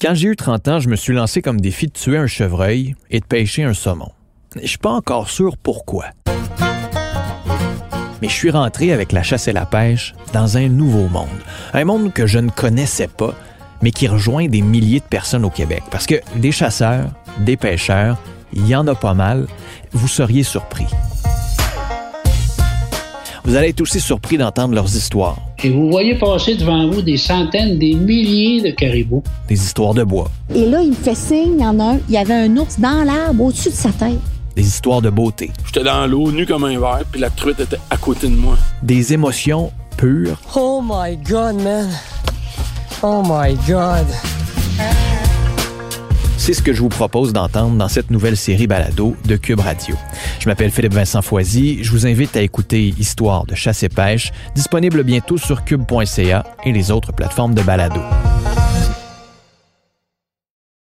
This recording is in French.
Quand j'ai eu 30 ans, je me suis lancé comme défi de tuer un chevreuil et de pêcher un saumon. Je suis pas encore sûr pourquoi. Mais je suis rentré avec la chasse et la pêche dans un nouveau monde. Un monde que je ne connaissais pas, mais qui rejoint des milliers de personnes au Québec. Parce que des chasseurs, des pêcheurs, il y en a pas mal. Vous seriez surpris. Vous allez être aussi surpris d'entendre leurs histoires. Et vous voyez passer devant vous des centaines, des milliers de caribous. Des histoires de bois. Et là, il me fait signe, il y en a un, il y avait un ours dans l'arbre au-dessus de sa tête. Des histoires de beauté. J'étais dans l'eau, nu comme un verre, puis la truite était à côté de moi. Des émotions pures. Oh my God, man. Oh my God. C'est ce que je vous propose d'entendre dans cette nouvelle série balado de Cube Radio. Je m'appelle Philippe Vincent Foisy. Je vous invite à écouter Histoire de chasse et pêche, disponible bientôt sur cube.ca et les autres plateformes de balado.